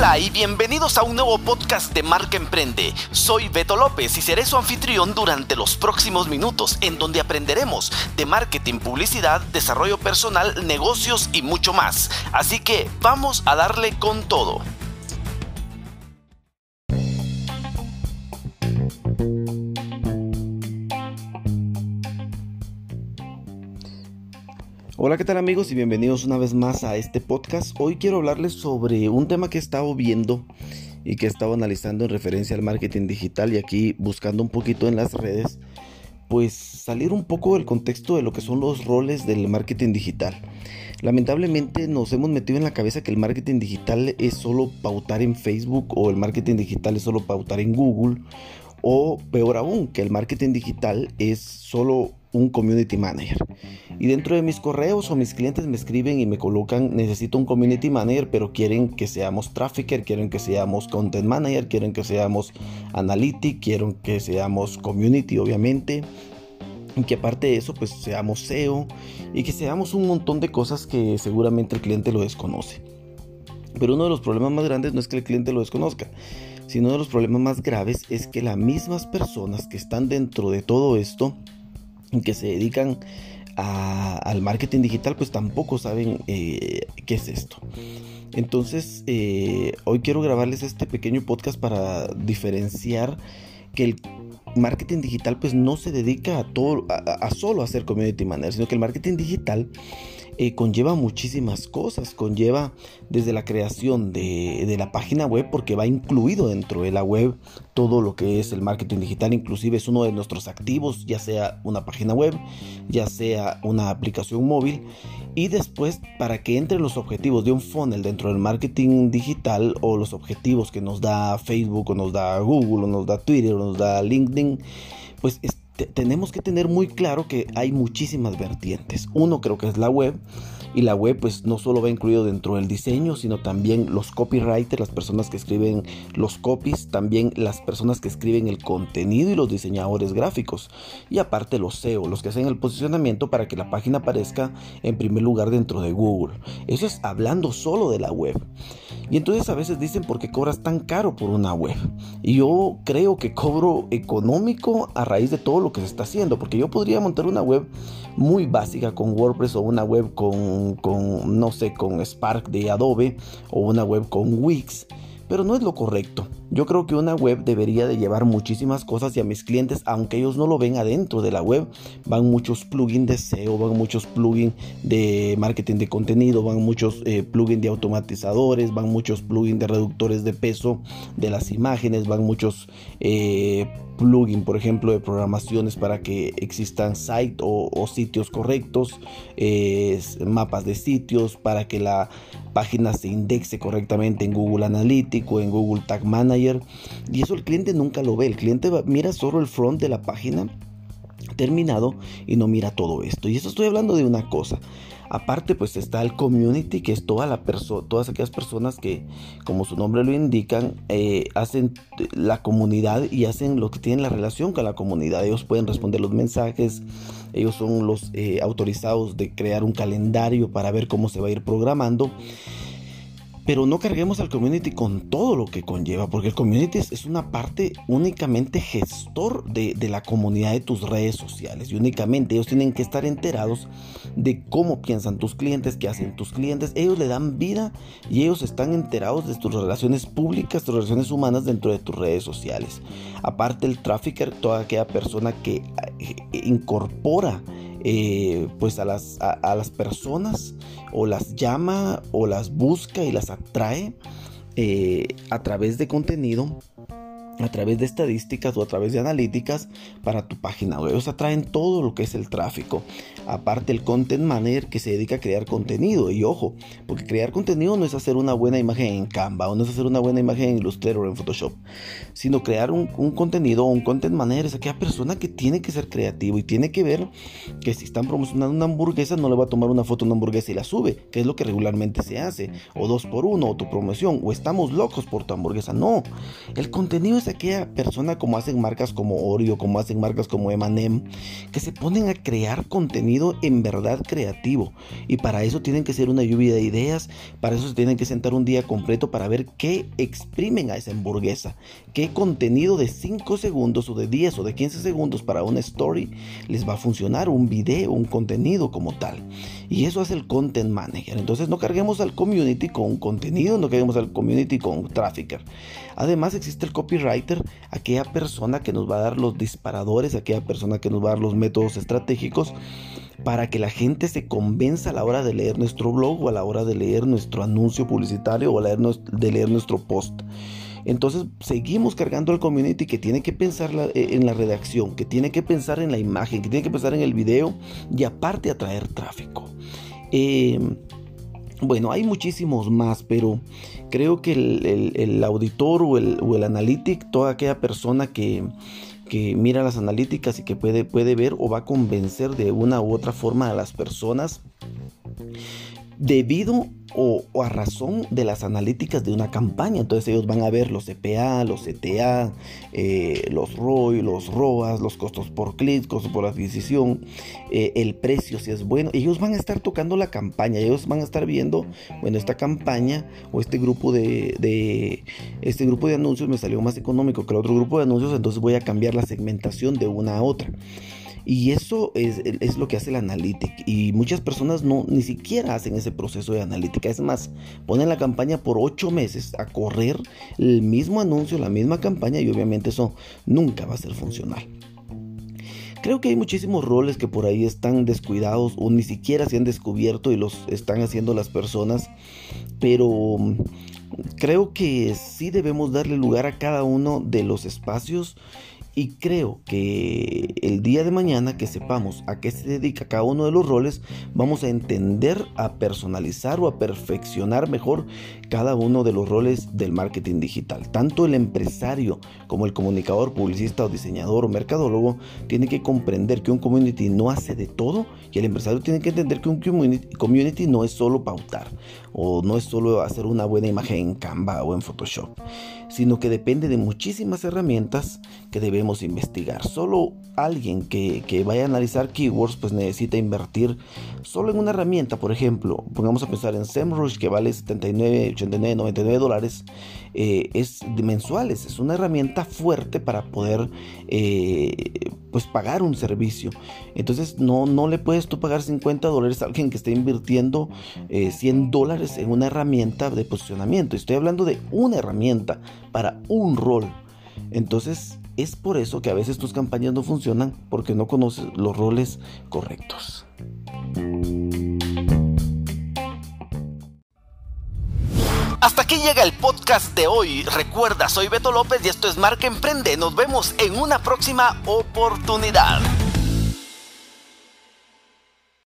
Hola y bienvenidos a un nuevo podcast de Marca Emprende. Soy Beto López y seré su anfitrión durante los próximos minutos en donde aprenderemos de marketing, publicidad, desarrollo personal, negocios y mucho más. Así que vamos a darle con todo. ¿Qué tal amigos? Y bienvenidos una vez más a este podcast. Hoy quiero hablarles sobre un tema que he estado viendo y que he estado analizando en referencia al marketing digital y aquí buscando un poquito en las redes, pues salir un poco del contexto de lo que son los roles del marketing digital. Lamentablemente nos hemos metido en la cabeza que el marketing digital es solo pautar en Facebook o el marketing digital es solo pautar en Google o peor aún, que el marketing digital es solo un community manager. Y dentro de mis correos o mis clientes me escriben y me colocan, necesito un community manager, pero quieren que seamos trafficker, quieren que seamos content manager, quieren que seamos analytic, quieren que seamos community, obviamente. Y que aparte de eso, pues seamos SEO y que seamos un montón de cosas que seguramente el cliente lo desconoce. Pero uno de los problemas más grandes no es que el cliente lo desconozca, sino uno de los problemas más graves es que las mismas personas que están dentro de todo esto, que se dedican al marketing digital, pues tampoco saben eh, qué es esto. Entonces, eh, hoy quiero grabarles este pequeño podcast para diferenciar que el marketing digital pues no se dedica a todo a, solo hacer community manager, sino que el marketing digital eh, conlleva muchísimas cosas, conlleva desde la creación de, de, la página web, porque va incluido dentro de la web todo lo que es el marketing digital, inclusive es uno de nuestros activos, ya sea una página web, ya sea una aplicación móvil, y después para que entren los objetivos de un funnel dentro del marketing digital o los objetivos que nos da Facebook o nos da Google o nos da Twitter o nos da LinkedIn, pues tenemos que tener muy claro que hay muchísimas vertientes. Uno creo que es la web y la web pues no solo va incluido dentro del diseño, sino también los copywriters, las personas que escriben los copies, también las personas que escriben el contenido y los diseñadores gráficos. Y aparte los SEO, los que hacen el posicionamiento para que la página aparezca en primer lugar dentro de Google. Eso es hablando solo de la web. Y entonces a veces dicen, ¿por qué cobras tan caro por una web? Y yo creo que cobro económico a raíz de todo lo que se está haciendo, porque yo podría montar una web muy básica con WordPress o una web con, con no sé, con Spark de Adobe o una web con Wix pero no es lo correcto. Yo creo que una web debería de llevar muchísimas cosas y a mis clientes, aunque ellos no lo ven adentro de la web, van muchos plugins de SEO, van muchos plugins de marketing de contenido, van muchos eh, plugins de automatizadores, van muchos plugins de reductores de peso de las imágenes, van muchos eh, plugins, por ejemplo, de programaciones para que existan sites o, sitios correctos, mapas de sitios, para que la página se indexe correctamente en Google Analytics en Google Tag Manager. Y eso el cliente nunca lo ve. El cliente mira solo el front de la página terminado y no mira todo esto. Y eso estoy hablando de una cosa. Aparte, pues está el community, que es toda la todas aquellas personas que, como su nombre lo indican, eh, hacen la comunidad y hacen lo que tienen la relación con la comunidad. Ellos pueden responder los mensajes, ellos son los eh, autorizados de crear un calendario para ver cómo se va a ir programando. Pero no carguemos al community con todo lo que conlleva, porque el community es, una parte únicamente gestor de, la comunidad de tus redes sociales. Y únicamente ellos tienen que estar enterados de cómo piensan tus clientes, qué hacen tus clientes. Ellos le dan vida y ellos están enterados de tus relaciones públicas, tus relaciones humanas dentro de tus redes sociales. Aparte el trafficker, toda aquella persona que eh, incorpora eh, pues a las, a, las personas o las llama o las busca y las atrae eh, a través de contenido a través de estadísticas o a través de analíticas para tu página web. Ellos atraen todo lo que es el tráfico. Aparte el content manager que se dedica a crear contenido. Y ojo, porque crear contenido no es hacer una buena imagen en Canva o no es hacer una buena imagen en Illustrator o en Photoshop. Sino crear un, contenido o un content manager es aquella persona que tiene que ser creativo y tiene que ver que si están promocionando una hamburguesa no le va a tomar una foto de una hamburguesa y la sube, que es lo que regularmente se hace. O dos por uno o tu promoción. O estamos locos por tu hamburguesa. No, el contenido es aquella persona como hacen marcas como Oreo, como hacen marcas como Emanem, que se ponen a crear contenido en verdad creativo. Y para eso tienen que ser una lluvia de ideas, para eso se tienen que sentar un día completo para ver qué exprimen a esa hamburguesa, qué contenido de 5 segundos o de 10 o de 15 segundos para una story les va a funcionar, un video, un contenido como tal. Y eso hace el content manager. Entonces no carguemos al community con contenido, no carguemos al community con trafficker. Además existe el aquella persona que nos va a dar los disparadores, aquella persona que nos va a dar los métodos estratégicos para que la gente se convenza a la hora de leer nuestro blog o a la hora de leer nuestro anuncio publicitario o a la hora de leer nuestro post. Entonces seguimos cargando al community que tiene que pensar eh, en la redacción, que tiene que pensar en la imagen, que tiene que pensar en el video y aparte atraer tráfico. Em, bueno, hay muchísimos más, pero creo que el, auditor o el, o toda aquella persona que, mira las analíticas y que puede ver o va a convencer de una u otra forma a las personas debido o, a razón de las analíticas de una campaña. Entonces ellos van a ver los CPA, los CTA, eh, los ROI, los ROAS, los costos por clic, costos por adquisición, eh, el precio si es bueno. Ellos van a estar tocando la campaña, ellos van a estar viendo, bueno, esta campaña o este grupo de, de este grupo de anuncios me salió más económico que el otro grupo de anuncios, entonces voy a cambiar la segmentación de una a otra. Y eso es, lo que hace la analítica. Y muchas personas no ni siquiera hacen ese proceso de analítica. Es más, ponen la campaña por ocho meses a correr el mismo anuncio, la misma campaña y obviamente eso nunca va a ser funcional. Creo que hay muchísimos roles que por ahí están descuidados o ni siquiera se han descubierto y los están haciendo las personas. Pero mm, creo que sí debemos darle lugar a cada uno de los espacios y creo que el día de mañana que sepamos a qué se dedica cada uno de los roles, vamos a entender, a personalizar o a perfeccionar mejor cada uno de los roles del marketing digital. Tanto el empresario como el comunicador, publicista o diseñador o mercadólogo tiene que comprender que un community no hace de todo y el empresario tiene que entender que un community, no es solo pautar o no es solo hacer una buena imagen en Canva o en Photoshop, sino que depende de muchísimas herramientas que debemos investigar. Solo alguien que, vaya a analizar keywords pues necesita invertir solo en una herramienta, por ejemplo, pongamos a pensar en SEMrush que vale 79, 89, 99 dólares, eh, es mensuales, es una herramienta fuerte para poder eh, pues pagar un servicio. Entonces no, no le puedes tú pagar 50 dólares a alguien que esté invirtiendo 100 eh, dólares en una herramienta de posicionamiento. Estoy hablando de una herramienta para un rol. Entonces es por eso que a veces tus campañas no funcionan porque no conoces los roles correctos. Hasta aquí llega el podcast de hoy. Recuerda, soy Beto López y esto es Marca Emprende. Nos vemos en una próxima oportunidad.